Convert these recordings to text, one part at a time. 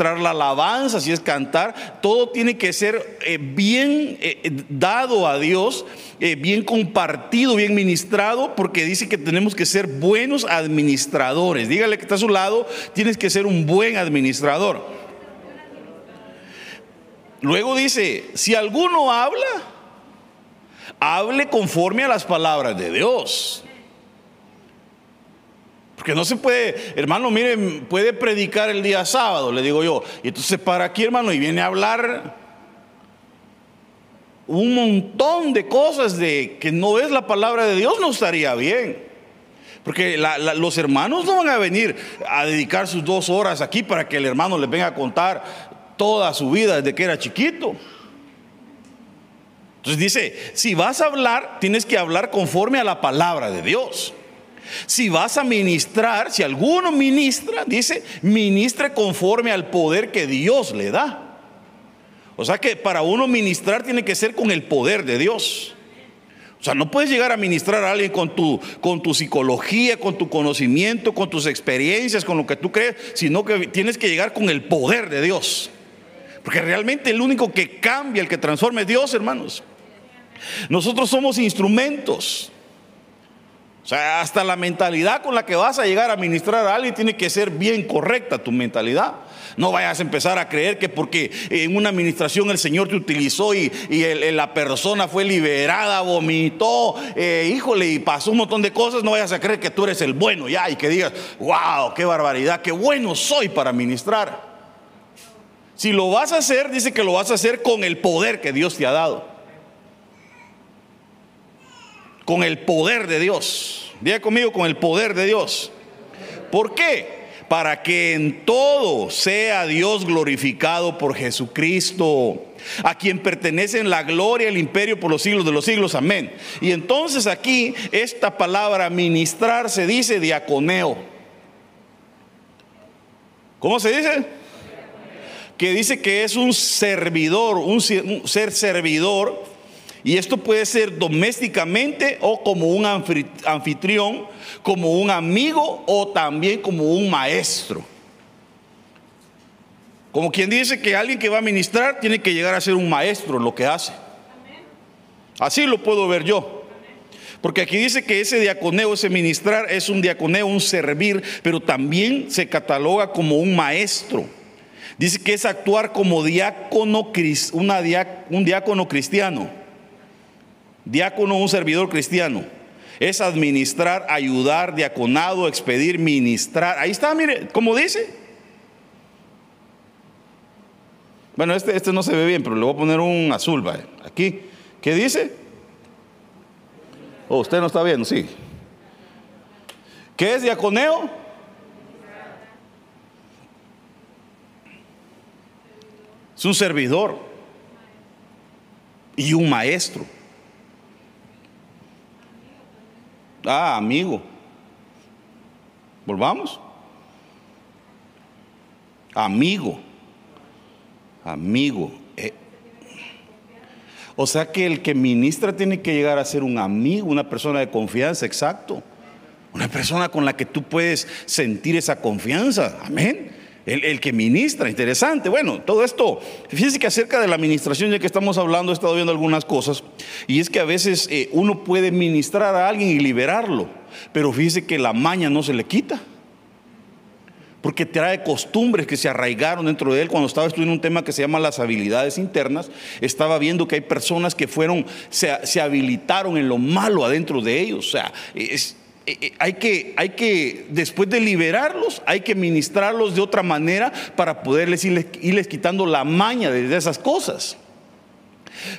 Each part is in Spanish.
la alabanza, si es cantar, todo tiene que ser eh, bien eh, dado a Dios, eh, bien compartido, bien ministrado, porque dice que tenemos que ser buenos administradores. Dígale que está a su lado, tienes que ser un buen administrador. Luego dice, si alguno habla, hable conforme a las palabras de Dios. Porque no se puede, hermano, miren, puede predicar el día sábado, le digo yo. Y entonces para aquí, hermano, y viene a hablar un montón de cosas de que no es la palabra de Dios, no estaría bien. Porque los hermanos no van a venir a dedicar sus dos horas aquí para que el hermano les venga a contar toda su vida desde que era chiquito. Entonces dice, si vas a hablar, tienes que hablar conforme a la palabra de Dios. Si vas a ministrar, si alguno ministra, dice, ministre conforme al poder que Dios le da. O sea que para uno ministrar tiene que ser con el poder de Dios. O sea, no puedes llegar a ministrar a alguien con tu, con tu psicología, con tu conocimiento, con tus experiencias, con lo que tú crees, sino que tienes que llegar con el poder de Dios. Porque realmente el único que cambia, el que transforma es Dios, hermanos. Nosotros somos instrumentos. O sea, hasta la mentalidad con la que vas a llegar a ministrar a alguien tiene que ser bien correcta tu mentalidad. No vayas a empezar a creer que porque en una administración el Señor te utilizó y, la persona fue liberada, vomitó, eh, híjole, y pasó un montón de cosas, no vayas a creer que tú eres el bueno ya y que digas, wow, qué barbaridad, qué bueno soy para ministrar. Si lo vas a hacer, dice que lo vas a hacer con el poder que Dios te ha dado con el poder de Dios. Diga conmigo, con el poder de Dios. ¿Por qué? Para que en todo sea Dios glorificado por Jesucristo, a quien pertenecen la gloria y el imperio por los siglos de los siglos. Amén. Y entonces aquí esta palabra ministrar se dice diaconeo. ¿Cómo se dice? Que dice que es un servidor, un ser servidor y esto puede ser domésticamente o como un anfitrión, como un amigo o también como un maestro. Como quien dice que alguien que va a ministrar tiene que llegar a ser un maestro en lo que hace. Así lo puedo ver yo. Porque aquí dice que ese diaconeo, ese ministrar, es un diaconeo, un servir, pero también se cataloga como un maestro. Dice que es actuar como diácono, un diácono cristiano. Diácono, un servidor cristiano. Es administrar, ayudar, diaconado, expedir, ministrar. Ahí está, mire, como dice. Bueno, este, este no se ve bien, pero le voy a poner un azul, ¿vale? Aquí. ¿Qué dice? Oh, usted no está viendo, sí. ¿Qué es diaconeo? Es un servidor y un maestro. Ah, amigo. Volvamos. Amigo. Amigo. Eh. O sea que el que ministra tiene que llegar a ser un amigo, una persona de confianza, exacto. Una persona con la que tú puedes sentir esa confianza. Amén. El, que ministra, interesante. Bueno, todo esto, fíjense que acerca de la administración, ya que estamos hablando, he estado viendo algunas cosas, y es que a veces eh, uno puede ministrar a alguien y liberarlo, pero fíjese que la maña no se le quita, porque trae costumbres que se arraigaron dentro de él. Cuando estaba estudiando un tema que se llama las habilidades internas, estaba viendo que hay personas que fueron, se, se habilitaron en lo malo adentro de ellos, o sea, eh, eh, hay que, hay que, después de liberarlos, hay que ministrarlos de otra manera para poderles irles, quitando la maña de, esas cosas.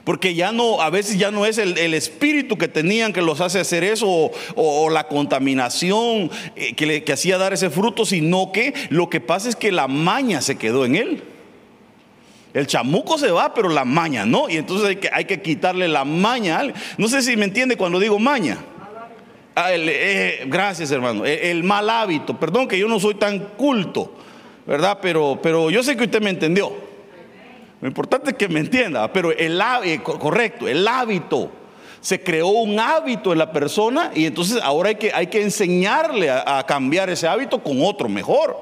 Porque ya no, a veces ya no es el, espíritu que tenían que los hace hacer eso o, la contaminación eh, que, le, que hacía dar ese fruto, sino que lo que pasa es que la maña se quedó en él. El chamuco se va, pero la maña no. Y entonces hay que, hay que quitarle la maña. No sé si me entiende cuando digo maña. Ah, eh, gracias, hermano. El, mal hábito. Perdón que yo no soy tan culto, ¿verdad? Pero, pero yo sé que usted me entendió. Lo importante es que me entienda. Pero el eh, correcto, el hábito. Se creó un hábito en la persona y entonces ahora hay que, enseñarle a, cambiar ese hábito con otro mejor.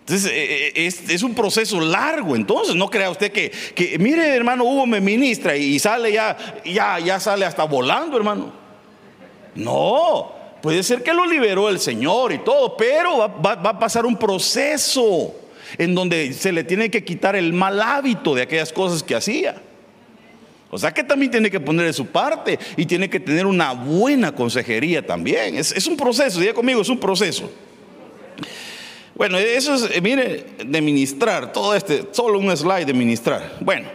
Entonces, eh, eh, es, un proceso largo. Entonces, no crea usted que, mire, hermano, Hugo me ministra y sale ya, ya, sale hasta volando, hermano. No, puede ser que lo liberó el Señor y todo, pero va a pasar un proceso en donde se le tiene que quitar el mal hábito de aquellas cosas que hacía. O sea que también tiene que poner de su parte y tiene que tener una buena consejería también. Es, un proceso, diga conmigo, es un proceso. Bueno, eso es, eh, mire, de ministrar, todo este, solo un slide de ministrar. Bueno,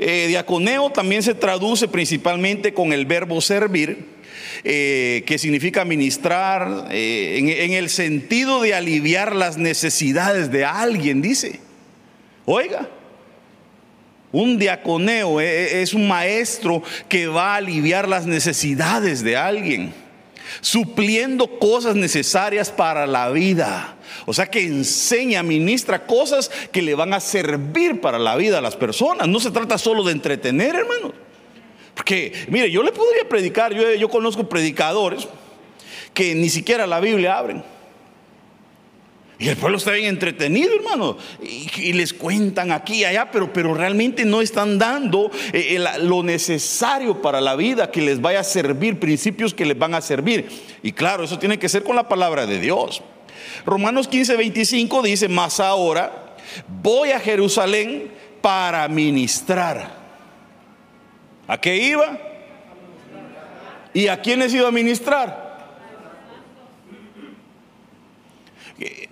eh, diaconeo también se traduce principalmente con el verbo servir, eh, que significa ministrar en, el sentido de aliviar las necesidades de alguien, dice. Oiga, un diaconeo es un maestro que va a aliviar las necesidades de alguien, supliendo cosas necesarias para la vida. O sea que enseña, ministra cosas que le van a servir para la vida a las personas. No se trata solo de entretener, hermano. Porque, mire, yo le podría predicar, yo, yo conozco predicadores que ni siquiera la Biblia abren. Y el pueblo está bien entretenido, hermano. Y, les cuentan aquí y allá, pero, pero realmente no están dando eh, lo necesario para la vida que les vaya a servir, principios que les van a servir. Y claro, eso tiene que ser con la palabra de Dios. Romanos 15, 25 dice, más ahora voy a Jerusalén para ministrar. ¿A qué iba? ¿Y a quiénes iba a ministrar?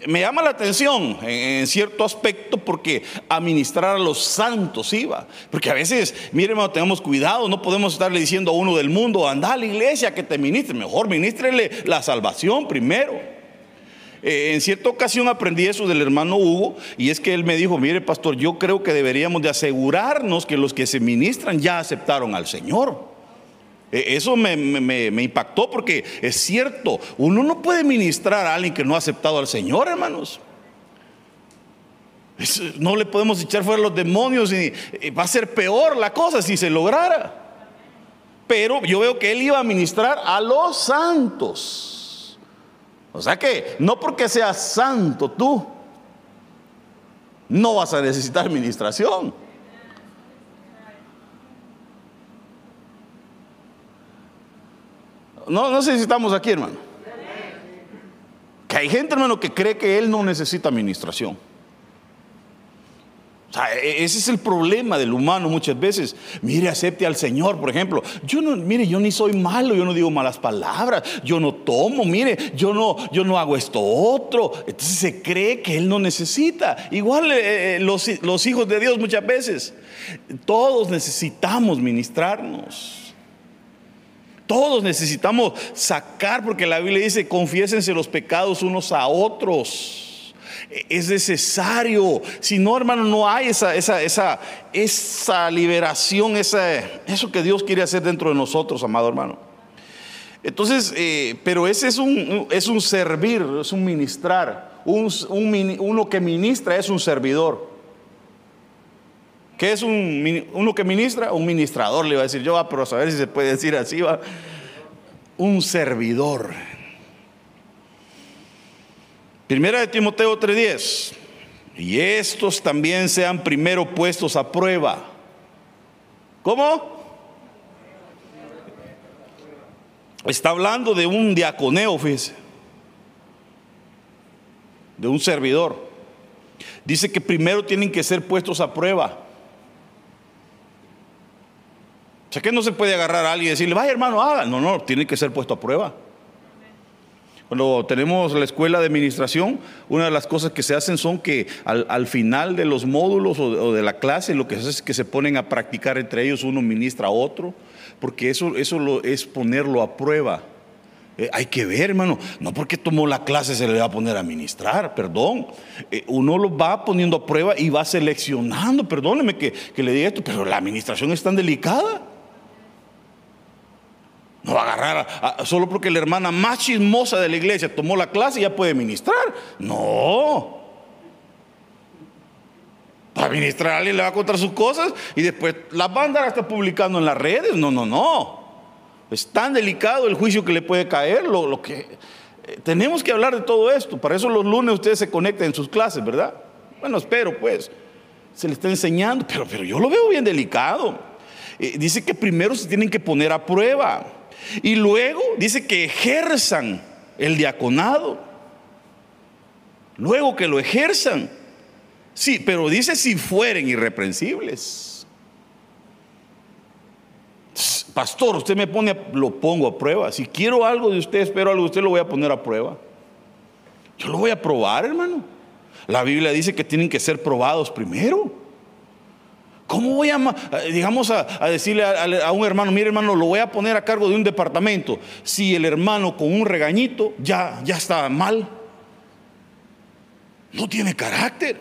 Me llama la atención en, cierto aspecto porque administrar a los santos iba. Porque a veces, mire, hermano, tenemos cuidado, no podemos estarle diciendo a uno del mundo, anda a la iglesia que te ministre. Mejor ministrele la salvación primero. Eh, en cierta ocasión aprendí eso del hermano Hugo y es que él me dijo, mire pastor, yo creo que deberíamos de asegurarnos que los que se ministran ya aceptaron al Señor. E, eso me, impactó porque es cierto, uno no puede ministrar a alguien que no ha aceptado al Señor, hermanos. no le podemos echar fuera los demonios y va a ser peor la cosa si se lograra. Pero yo veo que él iba a ministrar a los santos. O sea que no porque seas santo tú, no vas a necesitar administración. No, no aquí, hermano. Que hay gente, hermano, que cree que él no necesita administración. E, ese es el problema del humano muchas veces. Mire, acepte al Señor, por ejemplo. Yo no, mire, yo ni soy malo, yo no digo malas palabras, yo no tomo, mire, yo no, yo no hago esto otro. Entonces se cree que Él no necesita. Igual eh, eh, los, los hijos de Dios muchas veces. Todos necesitamos ministrarnos. Todos necesitamos sacar, porque la Biblia dice, confiésense los pecados unos a otros. E, es necesario. Si no, hermano, no hay esa, esa, esa, esa liberación, esa, eso que Dios quiere hacer dentro de nosotros, amado hermano. Entonces, eh, pero ese es un, es un servir, es un ministrar. Un, uno que ministra es un servidor. ¿Qué es un, uno que ministra? Un ministrador, le iba a decir yo, pero a saber si se puede decir así, va. Un servidor. Primera de Timoteo 3:10. Y estos también sean primero puestos a prueba. ¿Cómo? Está hablando de un diaconeo, fíjese. De un servidor. Dice que primero tienen que ser puestos a prueba. sea que no se puede agarrar a alguien y decirle, vaya hermano, haga. No, no, tiene que ser puesto a prueba. Cuando tenemos la escuela de administración, una de las cosas que se hacen son que al, final de los módulos o de, la clase, lo que se hace es que se ponen a practicar entre ellos, uno ministra a otro, porque eso, eso lo, es ponerlo a prueba. Eh, hay que ver, hermano, no porque tomó la clase se le va a poner a ministrar, perdón. Eh, uno lo va poniendo a prueba y va seleccionando, perdóneme que, que le diga esto, pero la administración es tan delicada. No va a agarrar solo porque la hermana más chismosa de la iglesia tomó la clase y ya puede ministrar. No. Para ministrar alguien le va a contar sus cosas y después las va a andar hasta publicando en las redes. No, no, no. Es tan delicado el juicio que le puede caer, lo, que Eh, tenemos que hablar de todo esto. Para eso los lunes ustedes se conectan en sus clases, ¿verdad? Bueno, espero pues. Se les está enseñando, pero, pero yo lo veo bien delicado. Eh, dice que primero se tienen que poner a prueba. Y luego dice que ejerzan el diaconado. Luego que lo ejerzan. Sí, pero dice si fueren irreprensibles. Pastor, usted me pone, lo pongo a prueba. Si quiero algo de usted, espero algo de usted, lo voy a poner a prueba. Yo lo voy a probar, hermano. La Biblia dice que tienen que ser probados primero. ¿Cómo voy a, digamos, a, decirle a, un hermano, mire hermano, lo voy a poner a cargo de un departamento? Si el hermano con un regañito ya, ya está mal, no tiene carácter.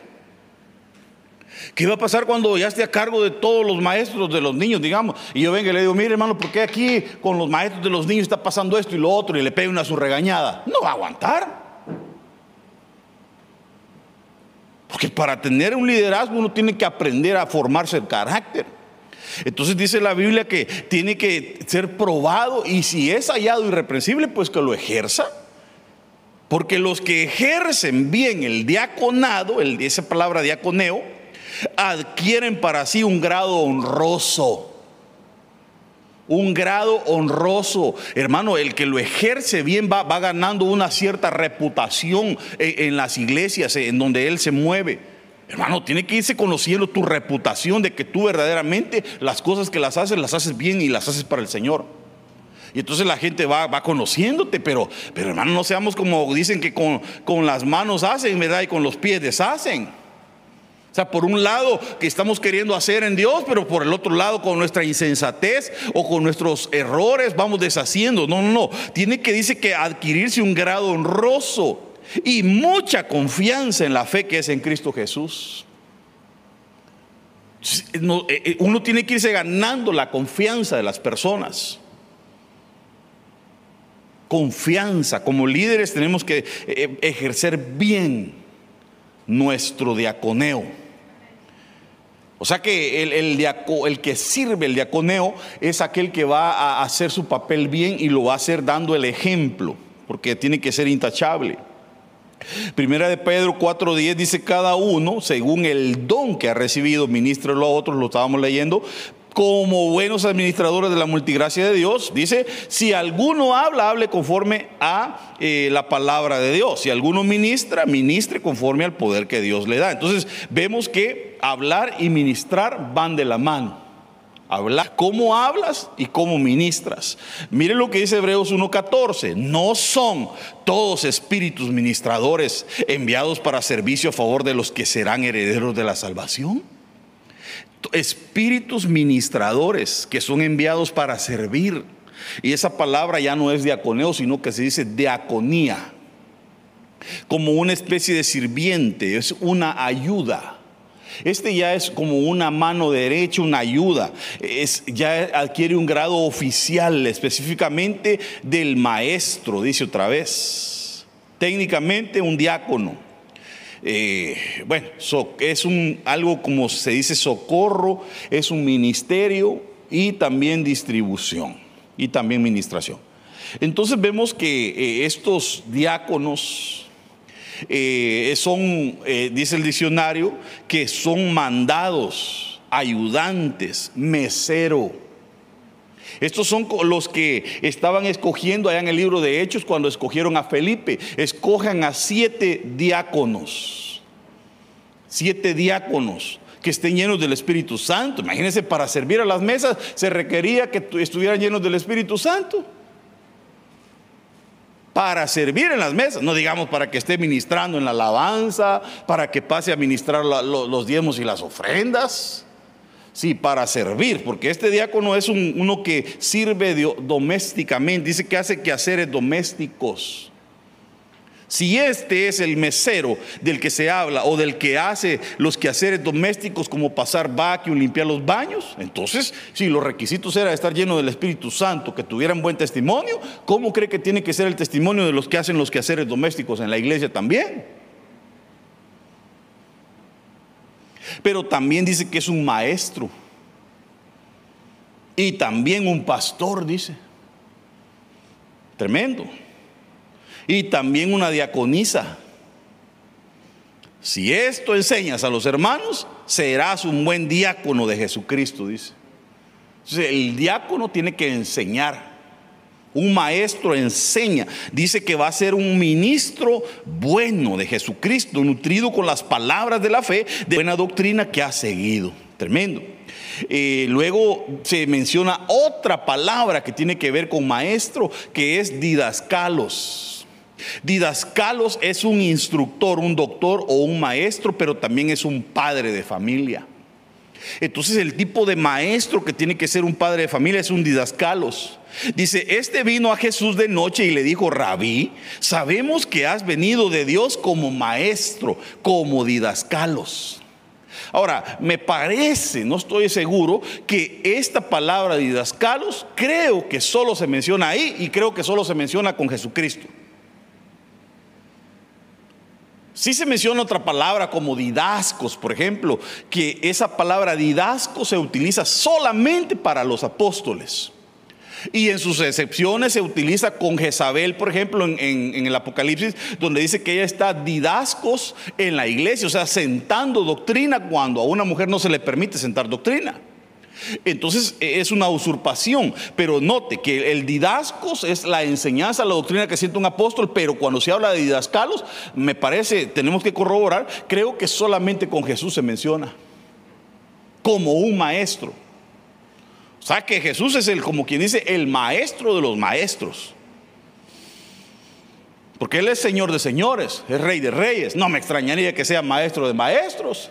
¿Qué va a pasar cuando ya esté a cargo de todos los maestros de los niños, digamos? Y yo venga y le digo, mire hermano, ¿por qué aquí con los maestros de los niños está pasando esto y lo otro? Y le pego una su regañada. No va a aguantar. Porque para tener un liderazgo uno tiene que aprender a formarse el carácter. Entonces dice la Biblia que tiene que ser probado y si es hallado irreprensible, pues que lo ejerza. Porque los que ejercen bien el diaconado, el, esa palabra diaconeo, adquieren para sí un grado honroso. Un grado honroso. Hermano, el que lo ejerce bien va, ganando una cierta reputación en, en las iglesias en donde él se mueve. Hermano, tiene que irse conociendo tu reputación de que tú verdaderamente las cosas que las haces, las haces bien y las haces para el Señor. Y entonces la gente va, va conociéndote, pero, pero hermano, no seamos como dicen que con, con las manos hacen, ¿verdad? Y con los pies deshacen. O sea, por un lado que estamos queriendo hacer en Dios, pero por el otro lado con nuestra insensatez o con nuestros errores vamos deshaciendo. No, no, no. Tiene que, dice que adquirirse un grado honroso y mucha confianza en la fe que es en Cristo Jesús. Eh, eh, uno tiene que irse ganando la confianza de las personas. Confianza. Como líderes tenemos que eh, ejercer bien nuestro diaconeo. O sea que el, el, que sirve el diaconeo es aquel que va a hacer su papel bien y lo va a hacer dando el ejemplo, porque tiene que ser intachable. Primera de Pedro 4:10 dice cada uno, según el don que ha recibido, ministro a otros, lo estábamos leyendo, como buenos administradores de la multigracia de Dios, dice, si alguno habla, hable conforme a eh, la palabra de Dios. Si alguno ministra, ministre conforme al poder que Dios le da. Entonces vemos que hablar y ministrar van de la mano. Hablar cómo hablas y cómo ministras. Miren lo que dice Hebreos 1.14. No son todos espíritus ministradores enviados para servicio a favor de los que serán herederos de la salvación espíritus ministradores que son enviados para servir. Y esa palabra ya no es diaconeo, sino que se dice diaconía. Como una especie de sirviente, es una ayuda. Este ya es como una mano derecha, una ayuda. Es, ya adquiere un grado oficial, específicamente del maestro, dice otra vez. Técnicamente un diácono. Eh, bueno, es algo como se dice socorro, es un ministerio y también distribución y también ministración. Entonces vemos que eh, estos diáconos eh, son, dice el diccionario, que son mandados, ayudantes, mesero estos son los que estaban escogiendo allá en el libro de Hechos cuando escogieron a Felipe. Escojan a siete diáconos. Siete diáconos que estén llenos del Espíritu Santo. Imagínense, para servir a las mesas se requería que estuvieran llenos del Espíritu Santo. Para servir en las mesas, no digamos para que esté ministrando en la alabanza, para que pase a ministrar los diezmos y las ofrendas. Sí, para servir, porque este diácono es uno que sirve domésticamente, dice que hace quehaceres domésticos. Si este es el mesero del que se habla o del que hace los quehaceres domésticos como pasar vacuum, limpiar los baños, entonces si los requisitos eran estar lleno del Espíritu Santo, que tuvieran buen testimonio, ¿cómo cree que tiene que ser el testimonio de los que hacen los quehaceres domésticos en la iglesia también? Pero también dice que es un maestro. Y también un pastor, dice. Tremendo. y también una diaconisa. Si esto enseñas a los hermanos, serás un buen diácono de Jesucristo, dice. Entonces, el diácono tiene que enseñar. Un maestro enseña. Dice que va a ser un ministro bueno de Jesucristo, nutrido con las palabras de la fe, de buena doctrina que ha seguido. Tremendo. Eh, luego se menciona otra palabra que tiene que ver con maestro, que es didascalos. Didascalos es un instructor, un doctor o un maestro, pero también es un padre de familia. Entonces el tipo de maestro que tiene que ser un padre de familia es un didascalos. Dice, este vino a Jesús de noche y le dijo, rabí, sabemos que has venido de Dios como maestro, como didascalos. Ahora, me parece, no estoy seguro, que esta palabra didascalos creo que solo se menciona ahí y creo que solo se menciona con Jesucristo. Sí se menciona otra palabra como didascos, por ejemplo, que esa palabra didasco se utiliza solamente para los apóstoles. Y en sus excepciones se utiliza con Jezabel, por ejemplo, en, el Apocalipsis, donde dice que ella está didascos en la iglesia, o sea, sentando doctrina cuando a una mujer no se le permite sentar doctrina. Entonces e, es una usurpación, pero note que el didascos es la enseñanza, la doctrina que siente un apóstol, pero cuando se habla de didascalos, me parece, tenemos que corroborar, creo que solamente con Jesús se menciona como un maestro. O sea que Jesús es el, como quien dice, el maestro de los maestros. Porque Él es Señor de señores, es Rey de reyes. No me extrañaría que sea maestro de maestros.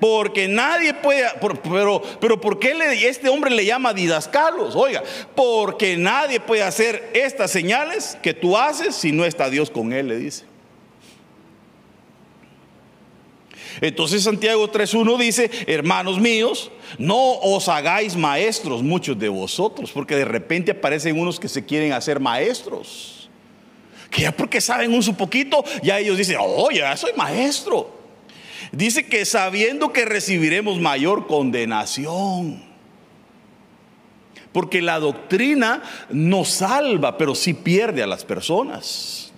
Porque nadie puede, pero, pero ¿por qué este hombre le llama didascalos? Oiga, porque nadie puede hacer estas señales que tú haces si no está Dios con él, le dice. Entonces Santiago 3.1 dice, hermanos míos, no os hagáis maestros muchos de vosotros, porque de repente aparecen unos que se quieren hacer maestros. Que ya porque saben un su poquito, ya ellos dicen, oh, ya soy maestro. Dice que sabiendo que recibiremos mayor condenación. Porque la doctrina no salva, pero sí pierde a las personas.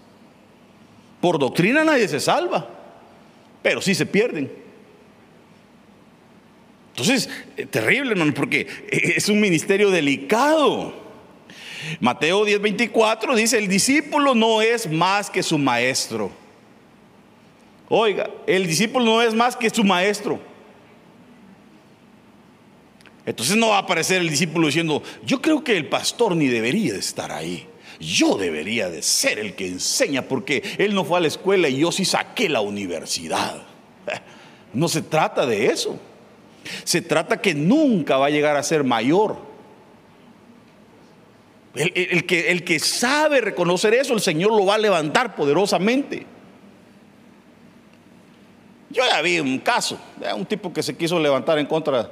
Por doctrina nadie se salva pero sí se pierden. Entonces, eh, terrible, hermano, porque es un ministerio delicado. Mateo 10:24 dice, el discípulo no es más que su maestro. Oiga, el discípulo no es más que su maestro. Entonces no va a aparecer el discípulo diciendo, yo creo que el pastor ni debería de estar ahí. Yo debería de ser el que enseña porque él no fue a la escuela y yo sí saqué la universidad. No se trata de eso. Se trata que nunca va a llegar a ser mayor. El, el que sabe reconocer eso, el Señor lo va a levantar poderosamente. Yo ya vi un caso, un tipo que se quiso levantar en contra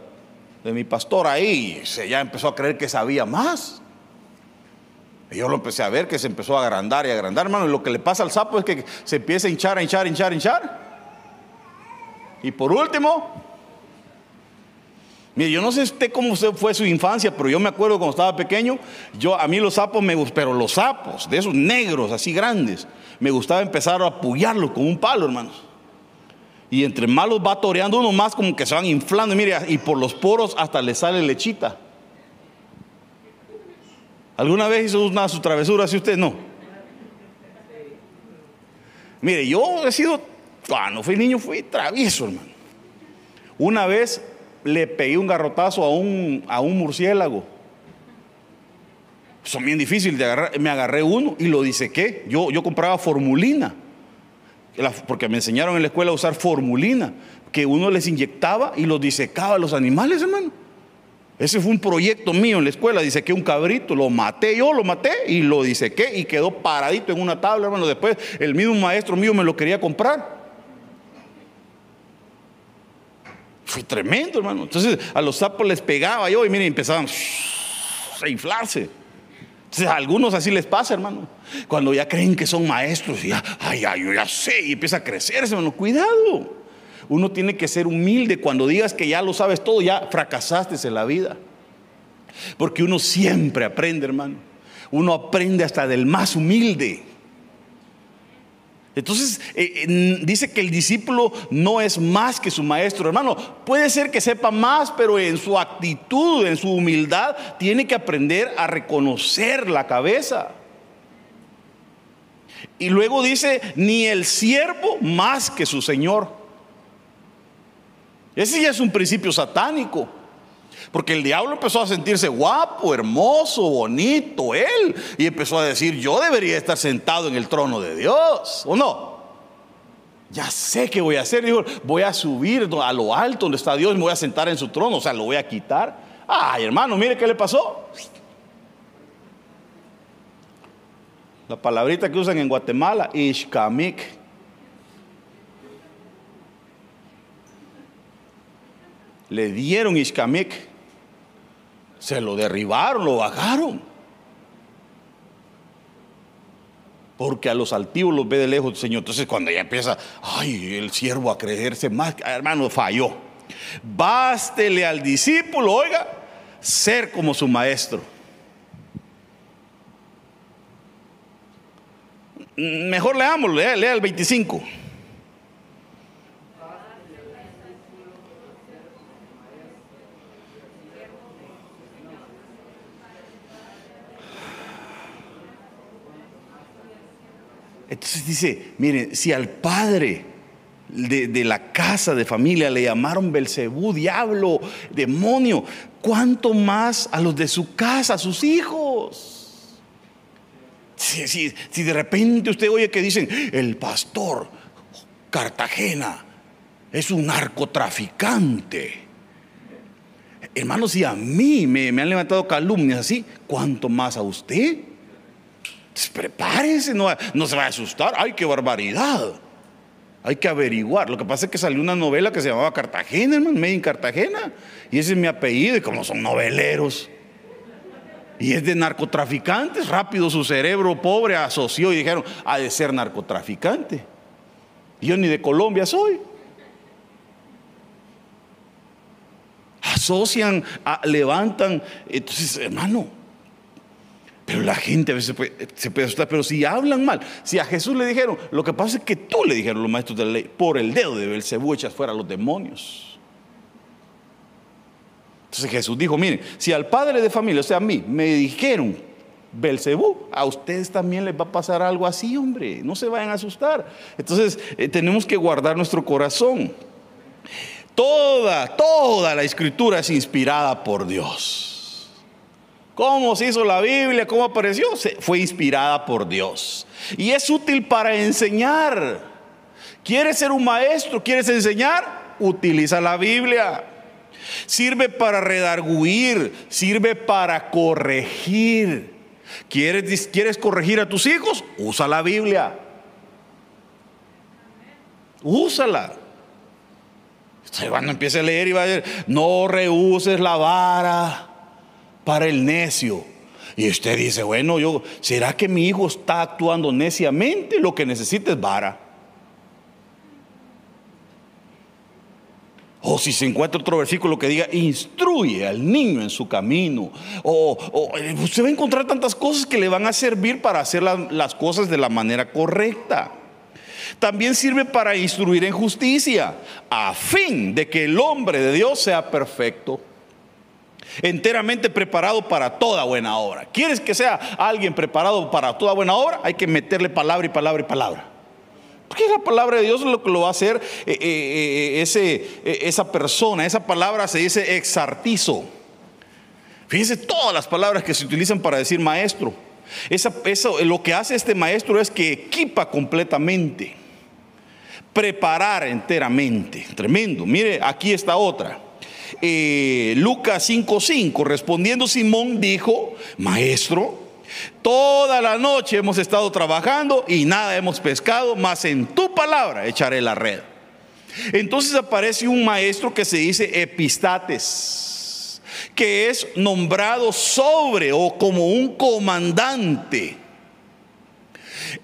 de mi pastor ahí, y se ya empezó a creer que sabía más. Y yo lo empecé a ver que se empezó a agrandar y agrandar, hermano. Y lo que le pasa al sapo es que se empieza a hinchar, a hinchar, a hinchar, a hinchar. Y por último, mire, yo no sé usted cómo fue su infancia, pero yo me acuerdo cuando estaba pequeño, yo a mí los sapos me gustaban, pero los sapos, de esos negros así grandes, me gustaba empezar a apoyarlos con un palo, hermanos. Y entre malos va toreando uno más como que se van inflando, mire, y por los poros hasta le sale lechita. ¿Alguna vez hizo una su travesura si usted no? Mire, yo he sido, cuando fui niño fui travieso, hermano. Una vez le pegué un garrotazo a un, a un murciélago. Son bien difíciles de agarrar. Me agarré uno y lo dice que yo, yo compraba formulina. Porque me enseñaron en la escuela a usar formulina. Que uno les inyectaba y los disecaba a los animales, hermano. Ese fue un proyecto mío en la escuela. Dice que un cabrito lo maté, yo lo maté y lo dice que y quedó paradito en una tabla, hermano. Después el mismo maestro mío me lo quería comprar. Fue tremendo, hermano. Entonces a los sapos les pegaba yo y miren, empezaban a inflarse. A algunos así les pasa, hermano. Cuando ya creen que son maestros, y ya, ay, ay, yo ya sé, y empieza a crecerse, hermano. Cuidado. Uno tiene que ser humilde. Cuando digas que ya lo sabes todo, ya fracasaste en la vida. Porque uno siempre aprende, hermano. Uno aprende hasta del más humilde. Entonces eh, dice que el discípulo no es más que su maestro, hermano. Puede ser que sepa más, pero en su actitud, en su humildad, tiene que aprender a reconocer la cabeza. Y luego dice, ni el siervo más que su Señor. Ese ya es un principio satánico. Porque el diablo empezó a sentirse guapo, hermoso, bonito, él. Y empezó a decir, yo debería estar sentado en el trono de Dios, ¿o no? Ya sé qué voy a hacer. Dijo, voy a subir a lo alto donde está Dios y me voy a sentar en su trono. O sea, lo voy a quitar. Ay, hermano, mire qué le pasó. La palabrita que usan en Guatemala, ishkamik. Le dieron ishkamik. Se lo derribaron, lo bajaron. Porque a los altivos los ve de lejos el Señor. Entonces cuando ya empieza, ay, el siervo a creerse más, hermano, falló. Bástele al discípulo, oiga, ser como su maestro. Mejor leamos, lea, lea el 25. Entonces dice, miren, si al padre de, la casa de familia le llamaron Belcebú, diablo, demonio, ¿cuánto más a los de su casa, a sus hijos? Si, si de repente usted oye que dicen, el pastor Cartagena es un narcotraficante. Hermanos, si a mí me, me han levantado calumnias así, ¿cuánto más a usted? Prepárense, no, no se va a asustar. ¡Ay, qué barbaridad! Hay que averiguar. Lo que pasa es que salió una novela que se llamaba Cartagena, hermano, Made in Cartagena. Y ese es mi apellido, y como son noveleros. Y es de narcotraficantes. Rápido su cerebro pobre asoció y dijeron, ha de ser narcotraficante. Yo ni de Colombia soy. Asocian, levantan. Entonces, hermano, pero la gente a veces se puede, asustar, pero si hablan mal, si a Jesús le dijeron, lo que pasa es que tú le dijeron los maestros de la ley, por el dedo de Belcebú echas fuera a los demonios. Entonces Jesús dijo, miren, si al padre de familia, o sea, a mí, me dijeron Belcebú, a ustedes también les va a pasar algo así, hombre, no se vayan a asustar. Entonces eh, tenemos que guardar nuestro corazón. Toda, toda la escritura es inspirada por Dios. ¿Cómo se hizo la Biblia? ¿Cómo apareció? fue inspirada por Dios. Y es útil para enseñar. ¿Quieres ser un maestro? ¿Quieres enseñar? Utiliza la Biblia. Sirve para redarguir, sirve para corregir. ¿Quieres, ¿Quieres corregir a tus hijos? Usa la Biblia. Úsala. Cuando empiece a leer y va a decir, no rehuses la vara para el necio. Y usted dice, bueno, yo, ¿será que mi hijo está actuando neciamente? Lo que necesita es vara. O si se encuentra otro versículo que diga, instruye al niño en su camino. O, usted va a encontrar tantas cosas que le van a servir para hacer las cosas de la manera correcta. También sirve para instruir en justicia, a fin de que el hombre de Dios sea perfecto enteramente preparado para toda buena obra. ¿Quieres que sea alguien preparado para toda buena obra? Hay que meterle palabra y palabra y palabra. Porque la palabra de Dios es lo que lo va a hacer eh, eh, eh, esa persona. Esa palabra se dice exartizo. Fíjense todas las palabras que se utilizan para decir maestro. eso, lo que hace este maestro es que equipa completamente, preparar enteramente. Tremendo. Mire, aquí está otra. Eh, Lucas 5:5, respondiendo Simón dijo, maestro, toda la noche hemos estado trabajando y nada hemos pescado, mas en tu palabra echaré la red. Entonces aparece un maestro que se dice epistates, que es nombrado sobre o como un comandante.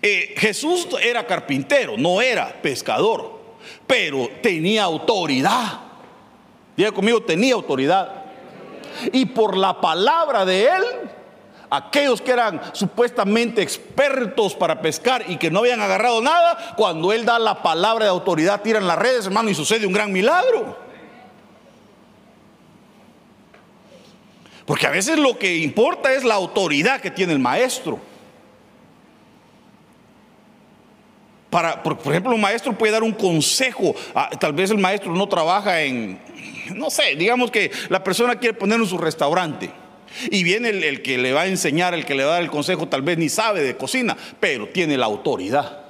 Eh, Jesús era carpintero, no era pescador, pero tenía autoridad. Diga conmigo, tenía autoridad. Y por la palabra de él, aquellos que eran supuestamente expertos para pescar y que no habían agarrado nada, cuando Él da la palabra de autoridad, tiran las redes, hermano, y sucede un gran milagro. Porque a veces lo que importa es la autoridad que tiene el maestro. Para, por, ejemplo, un maestro puede dar un consejo. tal vez el maestro no trabaja en, no sé, digamos que la persona quiere poner en su restaurante. Y viene el, que le va a enseñar, el que le va a dar el consejo, tal vez ni sabe de cocina, pero tiene la autoridad.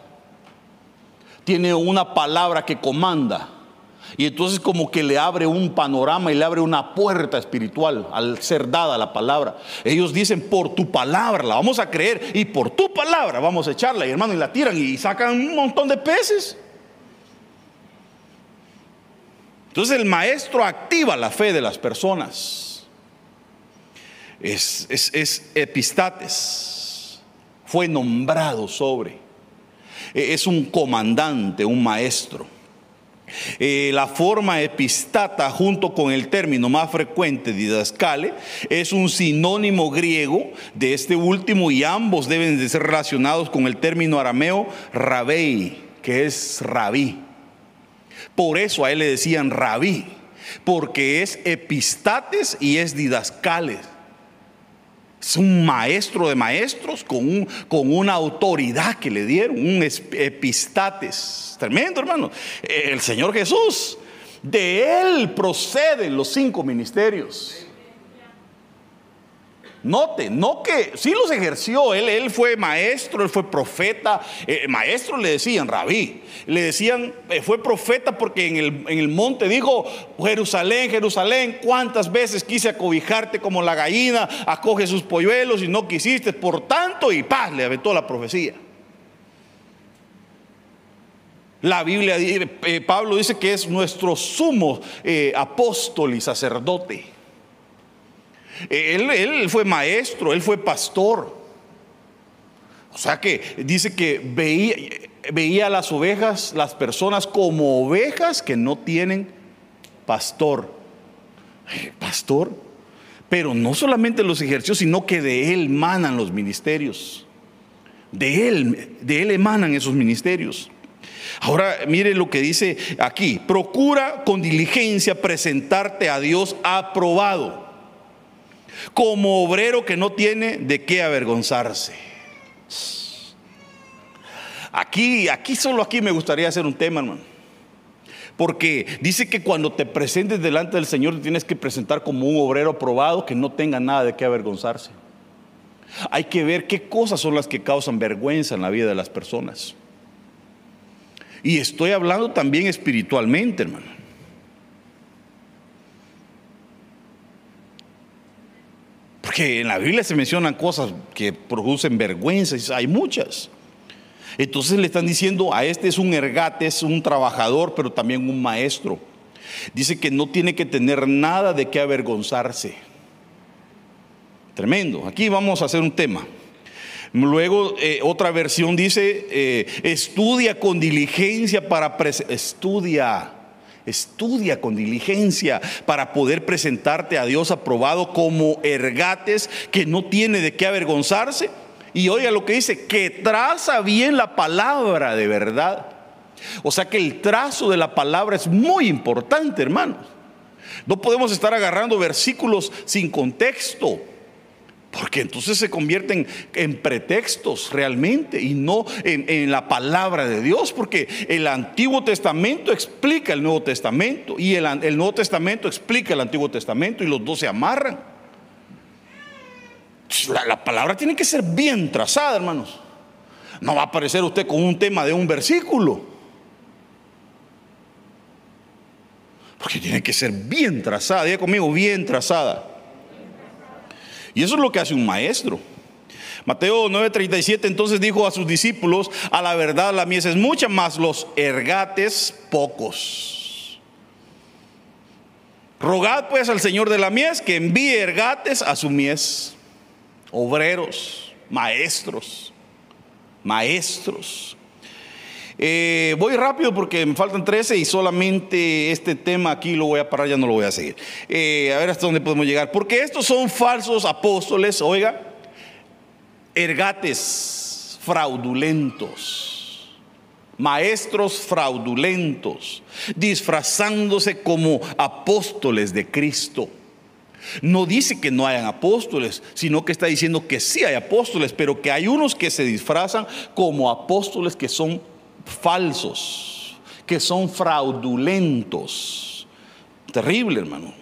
Tiene una palabra que comanda. Y entonces como que le abre un panorama y le abre una puerta espiritual al ser dada la palabra. Ellos dicen, por tu palabra la vamos a creer y por tu palabra vamos a echarla. Y hermano, y la tiran y sacan un montón de peces. Entonces el maestro activa la fe de las personas. Es, es, epistates. Fue nombrado sobre. E, es un comandante, un maestro. Eh, la forma epistata junto con el término más frecuente didascale es un sinónimo griego de este último y ambos deben de ser relacionados con el término arameo rabei, que es rabí. Por eso a él le decían rabí, porque es epistates y es didascales. Es un maestro de maestros con, con una autoridad que le dieron, un epistates. Tremendo, hermano. El Señor Jesús, de él proceden los cinco ministerios. Note, no que sí los ejerció, él, él fue maestro, él fue profeta, eh, maestro le decían, rabí, le decían, eh, fue profeta porque en el, en el, monte dijo, Jerusalén, Jerusalén, cuántas veces quise acobijarte como la gallina, acoge sus polluelos y no quisiste, por tanto, y paz, le aventó la profecía. La Biblia, eh, Pablo dice que es nuestro sumo apóstol y sacerdote. Él, fue maestro, él fue pastor. O sea que dice que veía, veía las ovejas, las personas como ovejas que no tienen pastor. Pastor. Pero no solamente los ejerció, sino que de él emanan los ministerios. De él, de él emanan esos ministerios. Ahora mire lo que dice aquí. Procura con diligencia presentarte a Dios aprobado como obrero que no tiene de qué avergonzarse. Aquí, aquí solo aquí me gustaría hacer un tema, hermano. Porque dice que cuando te presentes delante del Señor te tienes que presentar como un obrero probado que no tenga nada de qué avergonzarse. Hay que ver qué cosas son las que causan vergüenza en la vida de las personas. Y estoy hablando también espiritualmente, hermano. Porque en la Biblia se mencionan cosas que producen vergüenza, hay muchas. Entonces le están diciendo a este es un ergate, es un trabajador, pero también un maestro. Dice que no tiene que tener nada de qué avergonzarse. Tremendo. Aquí vamos a hacer un tema. Luego eh, otra versión dice, eh, estudia con diligencia para... Estudia Estudia con diligencia para poder presentarte a Dios aprobado como ergates que no tiene de qué avergonzarse. Y oiga lo que dice, que traza bien la palabra de verdad. O sea que el trazo de la palabra es muy importante, hermanos. No podemos estar agarrando versículos sin contexto. Porque entonces se convierten en pretextos realmente y no en, la palabra de Dios. Porque el Antiguo Testamento explica el Nuevo Testamento y el, Nuevo Testamento explica el Antiguo Testamento y los dos se amarran. La, la, palabra tiene que ser bien trazada, hermanos. No va a aparecer usted con un tema de un versículo. Porque tiene que ser bien trazada. Diga conmigo, bien trazada. Y eso es lo que hace un maestro. Mateo 9:37 entonces dijo a sus discípulos, a la verdad la mies es mucha, más los ergates pocos. Rogad pues al Señor de la mies que envíe ergates a su mies, obreros, maestros, maestros. Eh, voy rápido porque me faltan 13 y solamente este tema aquí lo voy a parar, ya no lo voy a seguir. Eh, a ver hasta dónde podemos llegar. Porque estos son falsos apóstoles, oiga, ergates fraudulentos maestros fraudulentos, disfrazándose como apóstoles de Cristo. No dice que no hayan apóstoles, sino que está diciendo que sí hay apóstoles, pero que hay unos que se disfrazan como apóstoles que son falsos, que son fraudulentos. Terrible, hermano.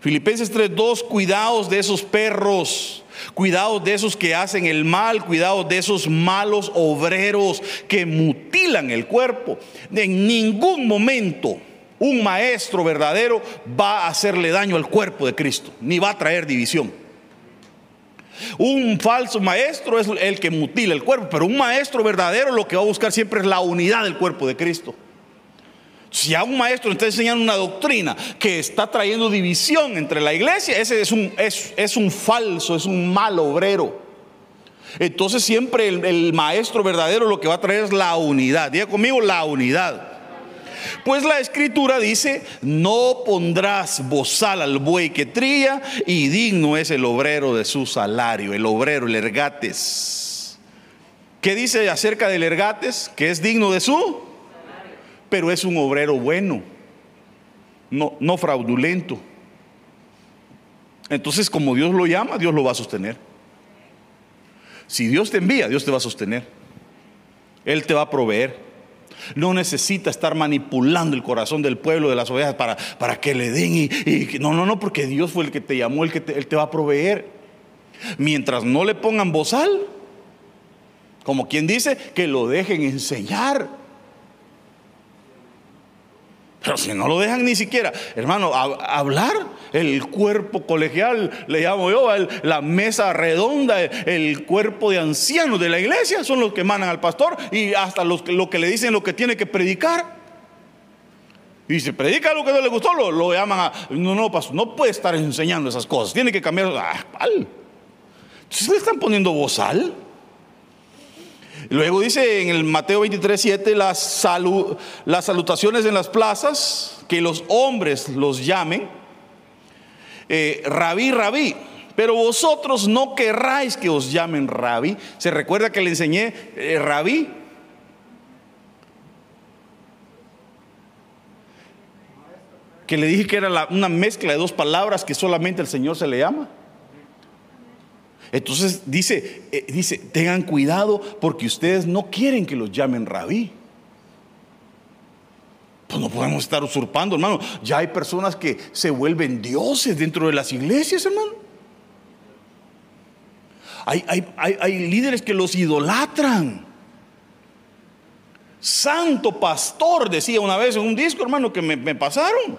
Filipenses 3:2, cuidados de esos perros Cuidado de esos que hacen el mal, cuidado de esos malos obreros que mutilan el cuerpo. En ningún momento un maestro verdadero va a hacerle daño al cuerpo de Cristo, ni va a traer división. Un falso maestro es el que mutila el cuerpo, pero un maestro verdadero lo que va a buscar siempre es la unidad del cuerpo de Cristo. Si a un maestro está enseñando una doctrina que está trayendo división entre la iglesia, ese es un, es, un falso, es un mal obrero. Entonces siempre el, el, maestro verdadero lo que va a traer es la unidad. Diga conmigo la unidad. Pues la escritura dice, no pondrás bozal al buey que trilla y digno es el obrero de su salario, el obrero, el ergates. ¿Qué dice acerca del ergates? Que es digno de su pero es un obrero bueno, no, no fraudulento. Entonces, como Dios lo llama, Dios lo va a sostener. Si Dios te envía, Dios te va a sostener. Él te va a proveer. No necesita estar manipulando el corazón del pueblo, de las ovejas, para, para que le den. Y, no, no, no, porque Dios fue el que te llamó, el que Él te va a proveer. Mientras no le pongan bozal, como quien dice, que lo dejen enseñar. Pero si no lo dejan ni siquiera, hermano, hablar, el cuerpo colegial, le llamo yo, la mesa redonda, el, cuerpo de ancianos de la iglesia, son los que mandan al pastor y hasta los, lo que le dicen lo que tiene que predicar. Y si predica lo que no le gustó, lo, llaman a. No, no, pastor, no puede estar enseñando esas cosas, tiene que cambiar. Ah, Entonces le están poniendo bozal. Luego dice en el Mateo 23, 7, las, las salutaciones en las plazas, que los hombres los llamen, eh, rabí, rabí. Pero vosotros no querráis que os llamen rabí. ¿Se recuerda que le enseñé eh, rabí? Que le dije que era una mezcla de dos palabras que solamente el Señor se le llama. Entonces dice, eh, dice, tengan cuidado porque ustedes no quieren que los llamen rabí. Pues no podemos estar usurpando, hermano. Ya hay personas que se vuelven dioses dentro de las iglesias, hermano. Hay, hay líderes que los idolatran. Santo pastor, decía una vez en un disco, hermano, que me, me pasaron.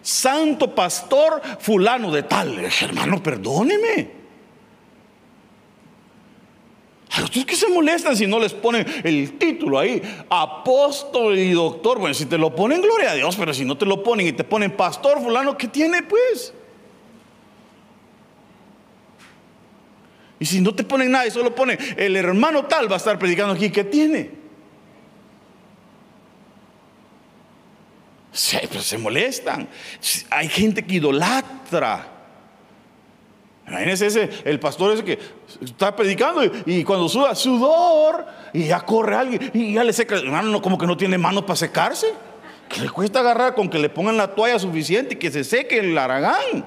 Santo pastor fulano de tal. Hermano, perdóneme. A los que se molestan si no les ponen el título ahí, apóstol y doctor. Bueno, si te lo ponen, gloria a Dios, pero si no te lo ponen y te ponen pastor fulano, ¿qué tiene pues? Y si no te ponen nada y solo ponen el hermano tal va a estar predicando aquí, ¿qué tiene? Sí, pero se molestan. Hay gente que idolatra Imagínense ese, el pastor ese que está predicando y, cuando suda sudor y ya corre alguien y ya le seca, hermano, como que no tiene manos para secarse. Que le cuesta agarrar con que le pongan la toalla suficiente y que se seque el aragán.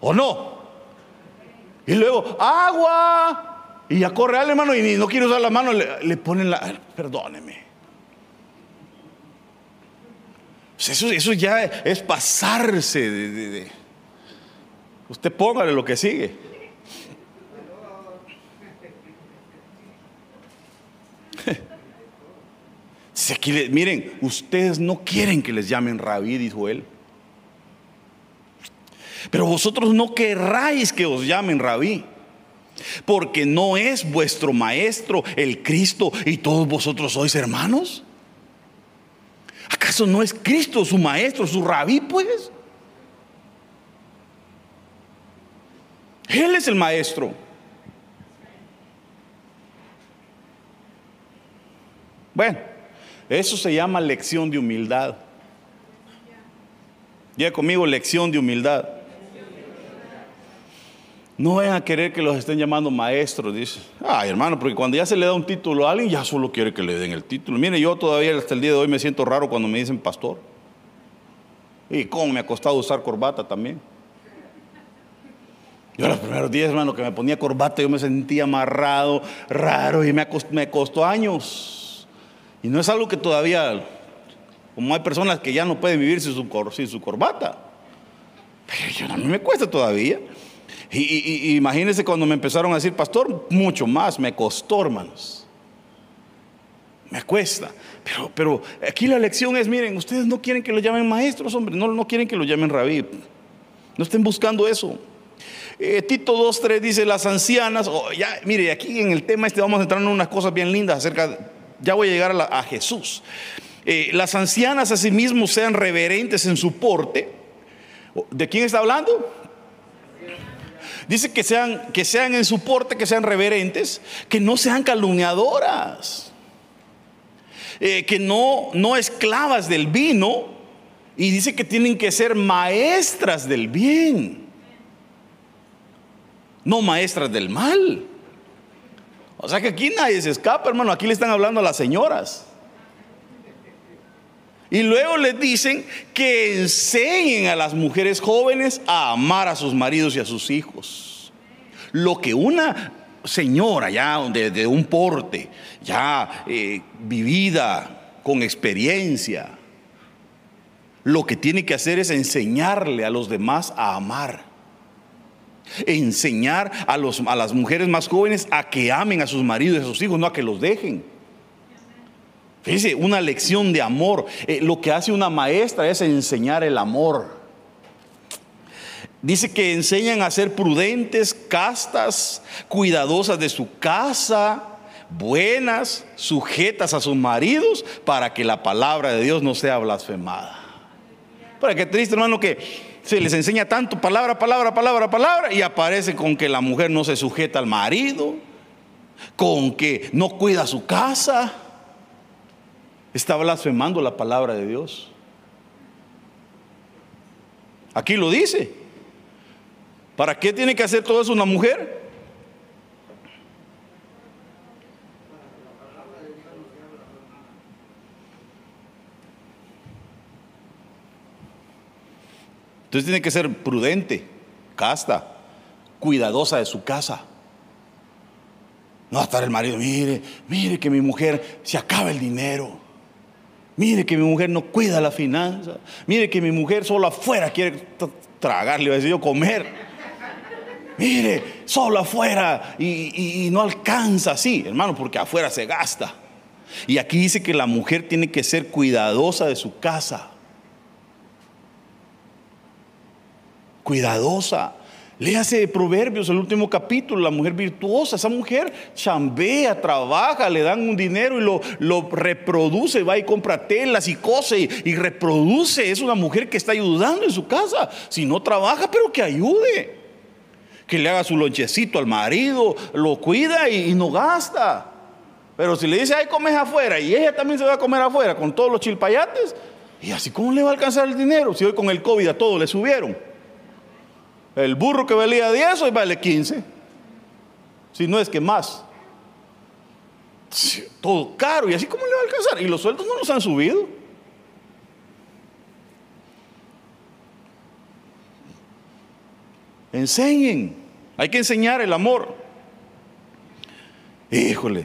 ¿O no? Y luego, agua. Y ya corre alguien, hermano, y no quiere usar la mano, le, ponen la. Perdóneme. Eso, eso ya es pasarse de Usted póngale lo que sigue. miren, ustedes no quieren que les llamen rabí, dijo él. Pero vosotros no querráis que os llamen rabí, porque no es vuestro maestro el Cristo y todos vosotros sois hermanos. ¿Acaso no es Cristo su maestro, su rabí, pues? Él es el maestro. Bueno, eso se llama lección de humildad. Diga conmigo, lección de humildad. No vayan a querer que los estén llamando maestros, dice. Ay, hermano, porque cuando ya se le da un título a alguien, ya solo quiere que le den el título. Mire, yo todavía hasta el día de hoy me siento raro cuando me dicen pastor. Y cómo me ha costado usar corbata también. Yo los primeros días, hermano, que me ponía corbata, yo me sentía amarrado, raro, y me costó, me costó años. Y no es algo que todavía, como hay personas que ya no pueden vivir sin su, sin su corbata. Pero a mí me cuesta todavía. Y, imagínense cuando me empezaron a decir pastor, mucho más me costó, hermanos. Me cuesta. Pero, pero aquí la lección es, miren, ustedes no quieren que lo llamen maestros, hombre, no, no quieren que lo llamen rabí. No estén buscando eso. Eh, Tito 2.3 dice, las ancianas, oh, ya, mire, aquí en el tema este vamos a entrar en unas cosas bien lindas acerca, ya voy a llegar a, Jesús. Eh, las ancianas asimismo sean reverentes en su porte. ¿De quién está hablando? Dice que sean, que sean en su porte, que sean reverentes, que no sean calumniadoras, eh, que no, no esclavas del vino, y dice que tienen que ser maestras del bien, no maestras del mal. O sea que aquí nadie se escapa, hermano, aquí le están hablando a las señoras. Y luego les dicen que enseñen a las mujeres jóvenes a amar a sus maridos y a sus hijos. Lo que una señora ya de, un porte, ya eh, vivida, con experiencia, lo que tiene que hacer es enseñarle a los demás a amar. Enseñar a, los, a las mujeres más jóvenes a que amen a sus maridos y a sus hijos, no a que los dejen. Fíjese, una lección de amor. Eh, lo que hace una maestra es enseñar el amor. Dice que enseñan a ser prudentes, castas, cuidadosas de su casa, buenas, sujetas a sus maridos, para que la palabra de Dios no sea blasfemada. Para que triste, hermano, que se les enseña tanto palabra, palabra, palabra, palabra, y aparece con que la mujer no se sujeta al marido, con que no cuida su casa está blasfemando la palabra de Dios. Aquí lo dice. ¿Para qué tiene que hacer todo eso una mujer? Entonces tiene que ser prudente, casta, cuidadosa de su casa. No va a estar el marido, mire, mire que mi mujer se acaba el dinero. Mire que mi mujer no cuida la finanza. Mire que mi mujer solo afuera quiere tragar, le a decir yo comer. Mire, solo afuera y, y no alcanza, sí, hermano, porque afuera se gasta. Y aquí dice que la mujer tiene que ser cuidadosa de su casa. Cuidadosa. Léase Proverbios, el último capítulo, la mujer virtuosa, esa mujer chambea, trabaja, le dan un dinero y lo, reproduce, va y compra telas y cose y, reproduce. Es una mujer que está ayudando en su casa. Si no trabaja, pero que ayude. Que le haga su lonchecito al marido, lo cuida y, no gasta. Pero si le dice, ay, comes afuera y ella también se va a comer afuera con todos los chilpayates, ¿y así cómo le va a alcanzar el dinero? Si hoy con el COVID a todo le subieron. El burro que valía 10 hoy vale 15. Si no es que más. Todo caro. ¿Y así cómo le va a alcanzar? Y los sueldos no los han subido. Enseñen. Hay que enseñar el amor. Híjole.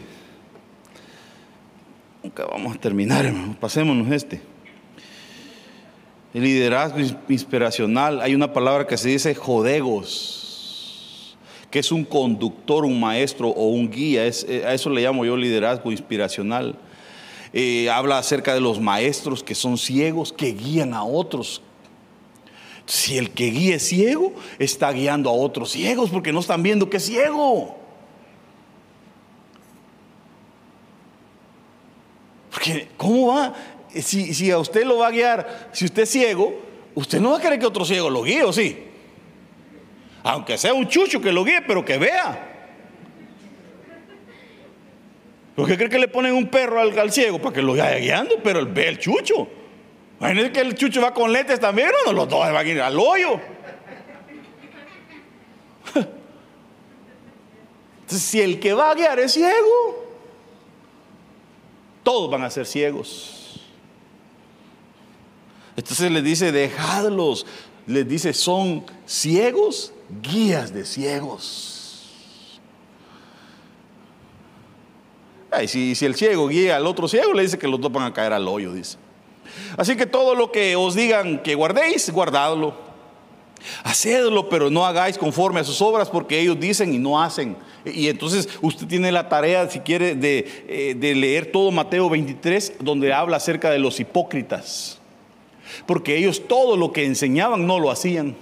Nunca vamos a terminar, hermano. Pasémonos este. El liderazgo inspiracional, hay una palabra que se dice jodegos, que es un conductor, un maestro o un guía. Eh, a eso le llamo yo liderazgo inspiracional. Eh, habla acerca de los maestros que son ciegos, que guían a otros. Si el que guía es ciego, está guiando a otros ciegos porque no están viendo que es ciego. Porque, ¿cómo va? Si, a usted lo va a guiar, si usted es ciego, usted no va a querer que otro ciego lo guíe, ¿o sí? Aunque sea un chucho que lo guíe, pero que vea. ¿Por qué cree que le ponen un perro al, ciego? Para que lo vaya guiando, pero él ve el chucho. Imagínense que el chucho va con lentes también, no, los dos van a ir al hoyo. Entonces, si el que va a guiar es ciego, todos van a ser ciegos. Entonces les dice, dejadlos. Les dice, son ciegos, guías de ciegos. Y si, el ciego guía al otro ciego, le dice que los dos van a caer al hoyo, dice. Así que todo lo que os digan que guardéis, guardadlo. Hacedlo, pero no hagáis conforme a sus obras, porque ellos dicen y no hacen. Y entonces usted tiene la tarea, si quiere, de, eh, de leer todo Mateo 23, donde habla acerca de los hipócritas. Porque ellos todo lo que enseñaban no lo hacían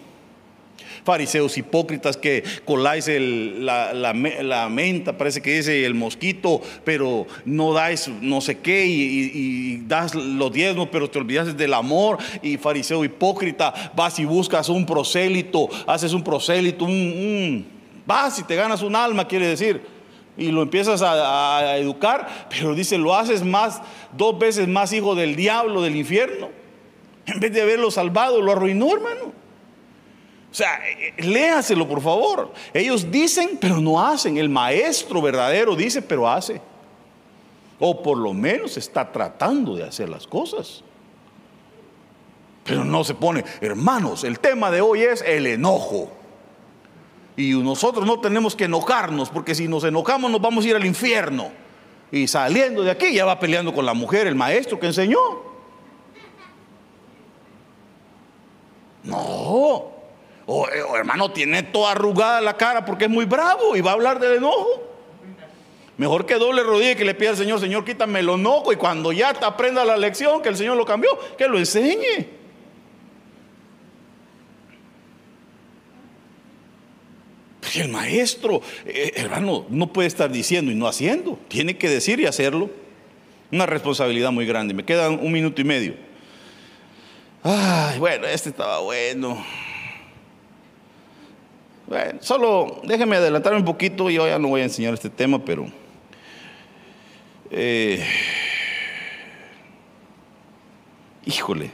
fariseos hipócritas que coláis la, menta, parece que dice el mosquito, pero no dais no sé qué y, das los diezmos, pero te olvidas del amor. Y fariseo hipócrita, vas y buscas un prosélito, haces un prosélito, un, vas y te ganas un alma, quiere decir y lo empiezas a, a, educar, pero dice, lo haces más, dos veces más hijo del diablo, del infierno. En vez de haberlo salvado, lo arruinó, hermano. O sea, léaselo por favor. Ellos dicen, pero no hacen. El maestro verdadero dice, pero hace. O por lo menos está tratando de hacer las cosas. Pero no se pone, hermanos, el tema de hoy es el enojo. Y nosotros no tenemos que enojarnos, porque si nos enojamos nos vamos a ir al infierno. Y saliendo de aquí ya va peleando con la mujer, el maestro que enseñó. No, o, eh, hermano, tiene toda arrugada la cara porque es muy bravo y va a hablar del enojo. Mejor que doble rodilla y que le pida al Señor, Señor, quítame el enojo y cuando ya te aprenda la lección, que el Señor lo cambió, que lo enseñe. Porque el maestro, eh, hermano, no puede estar diciendo y no haciendo. Tiene que decir y hacerlo. Una responsabilidad muy grande. Me quedan un minuto y medio. Ay, bueno, este estaba bueno. Bueno, solo déjeme adelantarme un poquito, yo ya no voy a enseñar este tema, pero... Eh, híjole.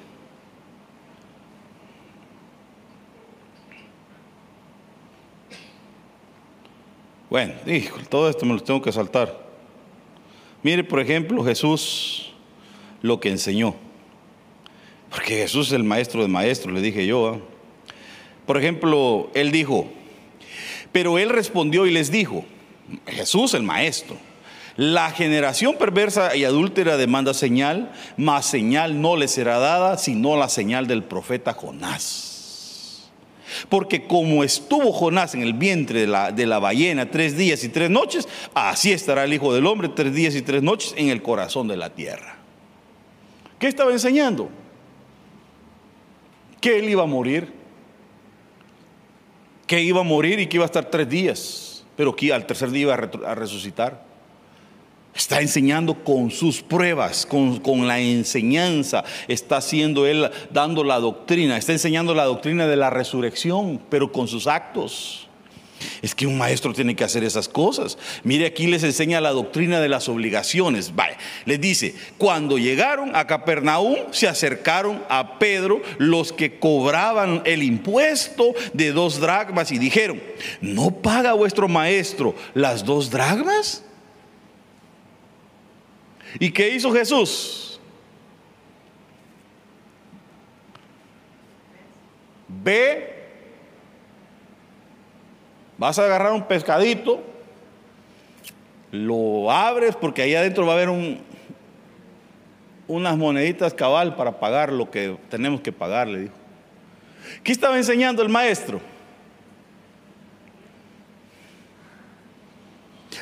Bueno, híjole, todo esto me lo tengo que saltar. Mire, por ejemplo, Jesús lo que enseñó. Porque Jesús es el maestro de maestros, le dije yo. ¿ah? Por ejemplo, él dijo, pero él respondió y les dijo, Jesús el maestro, la generación perversa y adúltera demanda señal, mas señal no le será dada, sino la señal del profeta Jonás. Porque como estuvo Jonás en el vientre de la, de la ballena tres días y tres noches, así estará el Hijo del Hombre tres días y tres noches en el corazón de la tierra. ¿Qué estaba enseñando? Que él iba a morir que iba a morir y que iba a estar tres días, pero que al tercer día iba a resucitar. Está enseñando con sus pruebas, con, con, la enseñanza. Está haciendo él, dando la doctrina. Está enseñando la doctrina de la resurrección, pero con sus actos. Es que un maestro tiene que hacer esas cosas. Mire, aquí les enseña la doctrina de las obligaciones. Vale, les dice, cuando llegaron a Capernaum, se acercaron a Pedro los que cobraban el impuesto de dos dragmas y dijeron, ¿no paga vuestro maestro las dos dragmas? ¿Y qué hizo Jesús? Ve Vas a agarrar un pescadito, lo abres porque ahí adentro va a haber un, unas moneditas cabal para pagar lo que tenemos que pagar, le dijo. ¿Qué estaba enseñando el maestro?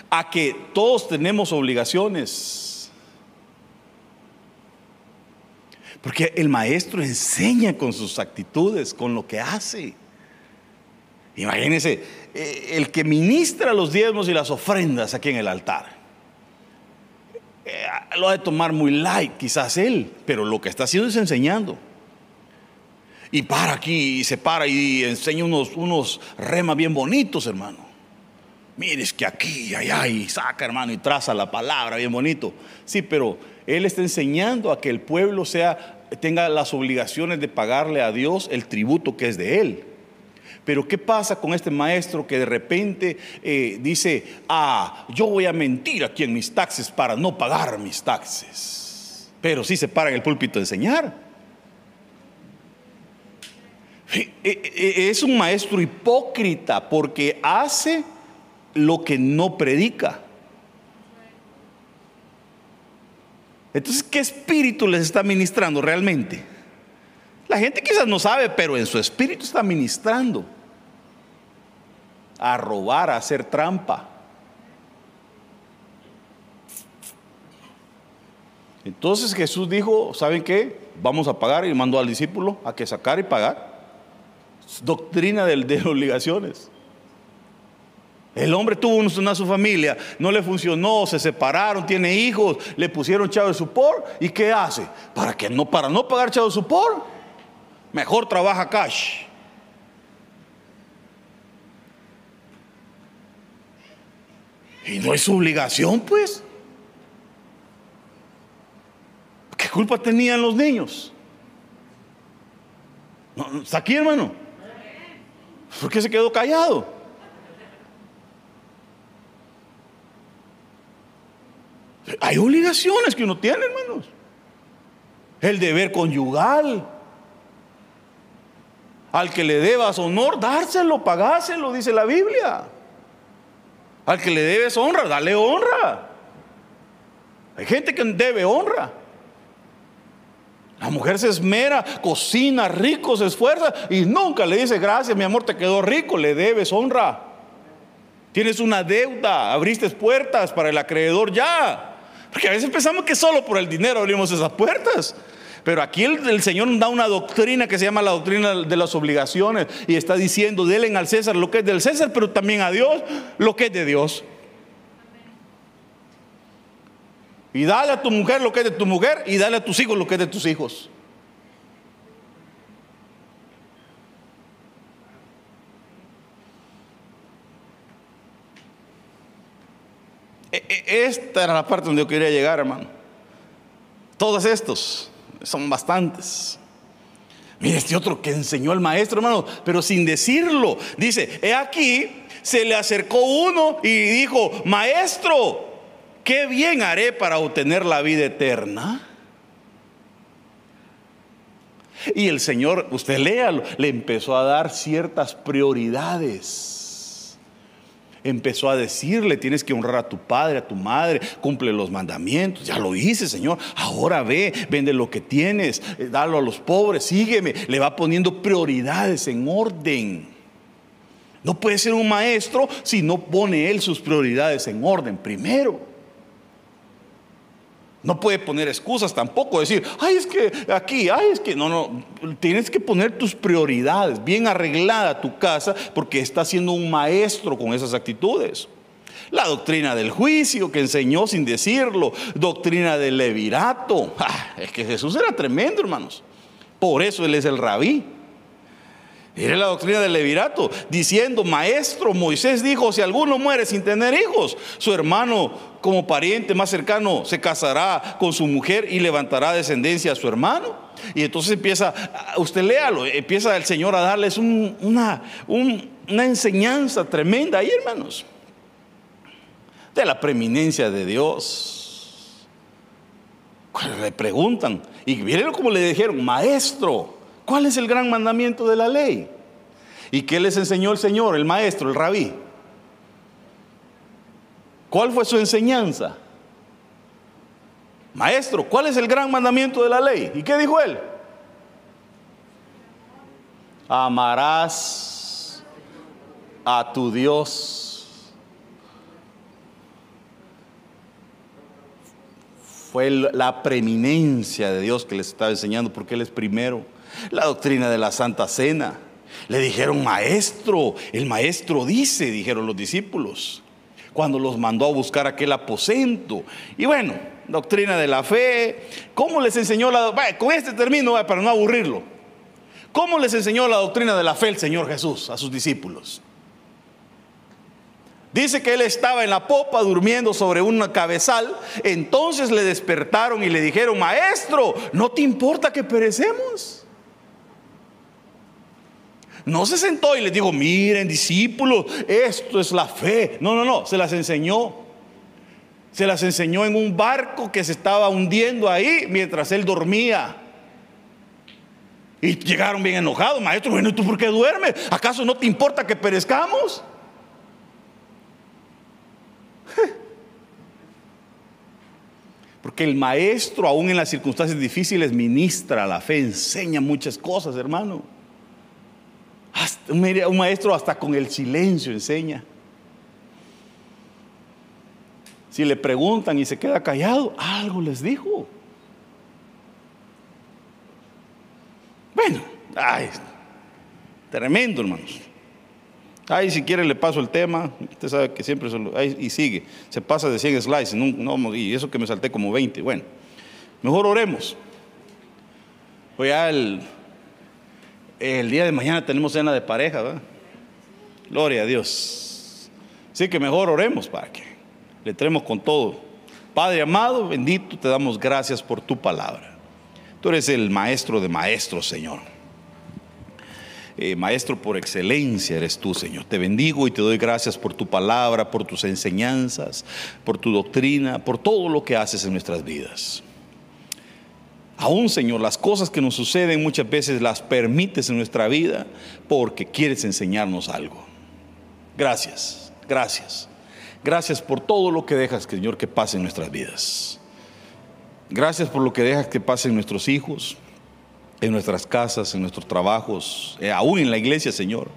A que todos tenemos obligaciones. Porque el maestro enseña con sus actitudes, con lo que hace. Imagínense, eh, el que ministra los diezmos y las ofrendas aquí en el altar. Eh, lo ha de tomar muy light, quizás él, pero lo que está haciendo es enseñando. Y para aquí y se para y enseña unos, remas bien bonitos, hermano. Mires que aquí allá y saca, hermano, y traza la palabra bien bonito. Sí, pero él está enseñando a que el pueblo sea, tenga las obligaciones de pagarle a Dios el tributo que es de él. Pero ¿qué pasa con este maestro que de repente eh, dice, ah, yo voy a mentir aquí en mis taxes para no pagar mis taxes? Pero sí se para en el púlpito a enseñar. Eh, eh, es un maestro hipócrita porque hace lo que no predica. Entonces, ¿qué espíritu les está ministrando realmente? La gente quizás no sabe, pero en su espíritu está ministrando a robar, a hacer trampa. Entonces Jesús dijo, ¿saben qué? Vamos a pagar y mandó al discípulo a que sacar y pagar. Doctrina de, obligaciones. El hombre tuvo una su familia, no le funcionó, se separaron, tiene hijos, le pusieron chavo de supor y ¿qué hace? Para que no para no pagar chavo de supor, mejor trabaja cash. Y no es su obligación, pues. ¿Qué culpa tenían los niños? ¿Está aquí, hermano? ¿Por qué se quedó callado? Hay obligaciones que uno tiene, hermanos. El deber conyugal. Al que le debas honor, dárselo, pagárselo, dice la Biblia. Al que le debes honra, dale honra. Hay gente que debe honra. La mujer se esmera, cocina rico, se esfuerza y nunca le dice gracias, mi amor, te quedó rico, le debes honra. Tienes una deuda, abriste puertas para el acreedor ya. Porque a veces pensamos que solo por el dinero abrimos esas puertas. Pero aquí el, Señor nos da una doctrina que se llama la doctrina de las obligaciones y está diciendo, denle al César lo que es del César, pero también a Dios lo que es de Dios. Y dale a tu mujer lo que es de tu mujer y dale a tus hijos lo que es de tus hijos. E, e, esta era la parte donde yo quería llegar, hermano. Todos estos son bastantes. Mire este otro que enseñó el maestro, hermano, pero sin decirlo. Dice, he aquí, se le acercó uno y dijo, maestro, ¿qué bien haré para obtener la vida eterna? Y el Señor, usted léalo, le empezó a dar ciertas prioridades empezó a decirle, tienes que honrar a tu padre, a tu madre, cumple los mandamientos. Ya lo hice, Señor. Ahora ve, vende lo que tienes, eh, dalo a los pobres, sígueme. Le va poniendo prioridades en orden. No puede ser un maestro si no pone él sus prioridades en orden primero. No puede poner excusas tampoco, decir, ay, es que aquí, ay, es que no, no, tienes que poner tus prioridades, bien arreglada tu casa, porque está siendo un maestro con esas actitudes. La doctrina del juicio que enseñó sin decirlo, doctrina del levirato. Ah, es que Jesús era tremendo, hermanos. Por eso Él es el rabí. Era la doctrina del levirato, diciendo, maestro, Moisés dijo, si alguno muere sin tener hijos, su hermano como pariente más cercano se casará con su mujer y levantará descendencia a su hermano. Y entonces empieza, usted léalo, empieza el Señor a darles una, una enseñanza tremenda ahí, hermanos, de la preeminencia de Dios. Le preguntan, y miren como le dijeron, maestro, ¿Cuál es el gran mandamiento de la ley? ¿Y qué les enseñó el Señor, el maestro, el rabí? ¿Cuál fue su enseñanza? Maestro, ¿cuál es el gran mandamiento de la ley? ¿Y qué dijo él? Amarás a tu Dios. Fue la preeminencia de Dios que les estaba enseñando porque Él es primero la doctrina de la Santa Cena. Le dijeron, maestro, el maestro dice, dijeron los discípulos, cuando los mandó a buscar aquel aposento. Y bueno, doctrina de la fe, ¿cómo les enseñó la... con este término, para no aburrirlo, ¿cómo les enseñó la doctrina de la fe el Señor Jesús a sus discípulos? Dice que él estaba en la popa durmiendo sobre una cabezal. Entonces le despertaron y le dijeron, maestro, ¿no te importa que perecemos? No se sentó y les dijo, miren discípulos, esto es la fe. No, no, no, se las enseñó. Se las enseñó en un barco que se estaba hundiendo ahí mientras él dormía. Y llegaron bien enojados, maestro, bueno, ¿tú por qué duermes? ¿Acaso no te importa que perezcamos? Porque el maestro, aún en las circunstancias difíciles, ministra la fe, enseña muchas cosas, hermano. Un maestro hasta con el silencio enseña. Si le preguntan y se queda callado, algo les dijo. Bueno, ay, tremendo, hermanos. Ahí si quiere le paso el tema, usted sabe que siempre y sigue, se pasa de 100 slides, no, y eso que me salté como 20, bueno, mejor oremos. Pues ya el, el día de mañana tenemos cena de pareja, ¿verdad? Gloria a Dios. Así que mejor oremos para que le entremos con todo. Padre amado, bendito, te damos gracias por tu palabra. Tú eres el maestro de maestros, Señor. Eh, maestro por excelencia eres tú, Señor. Te bendigo y te doy gracias por tu palabra, por tus enseñanzas, por tu doctrina, por todo lo que haces en nuestras vidas. Aún, Señor, las cosas que nos suceden muchas veces las permites en nuestra vida porque quieres enseñarnos algo. Gracias, gracias. Gracias por todo lo que dejas, Señor, que pase en nuestras vidas. Gracias por lo que dejas que pase en nuestros hijos, en nuestras casas, en nuestros trabajos, eh, aún en la iglesia, Señor.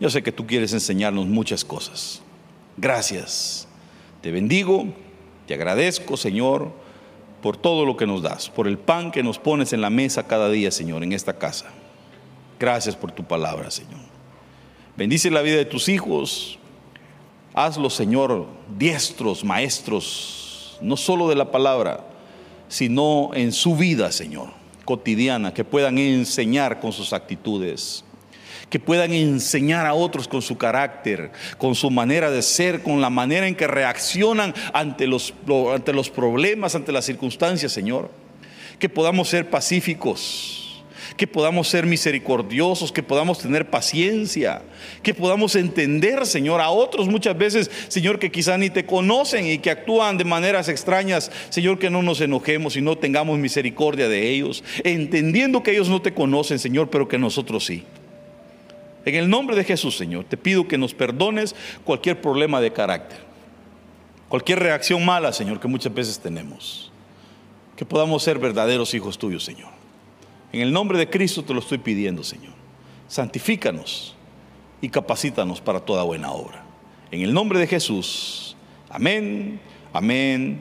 Yo sé que tú quieres enseñarnos muchas cosas. Gracias. Te bendigo, te agradezco, Señor, por todo lo que nos das, por el pan que nos pones en la mesa cada día, Señor, en esta casa. Gracias por tu palabra, Señor. Bendice la vida de tus hijos. Hazlo, Señor, diestros, maestros, no solo de la palabra, sino en su vida, Señor cotidiana, que puedan enseñar con sus actitudes, que puedan enseñar a otros con su carácter, con su manera de ser, con la manera en que reaccionan ante los, ante los problemas, ante las circunstancias, Señor. Que podamos ser pacíficos que podamos ser misericordiosos, que podamos tener paciencia, que podamos entender, Señor, a otros muchas veces, Señor, que quizá ni te conocen y que actúan de maneras extrañas, Señor, que no nos enojemos y no tengamos misericordia de ellos, entendiendo que ellos no te conocen, Señor, pero que nosotros sí. En el nombre de Jesús, Señor, te pido que nos perdones cualquier problema de carácter, cualquier reacción mala, Señor, que muchas veces tenemos. Que podamos ser verdaderos hijos tuyos, Señor. En el nombre de Cristo te lo estoy pidiendo, Señor. Santifícanos y capacítanos para toda buena obra. En el nombre de Jesús. Amén, amén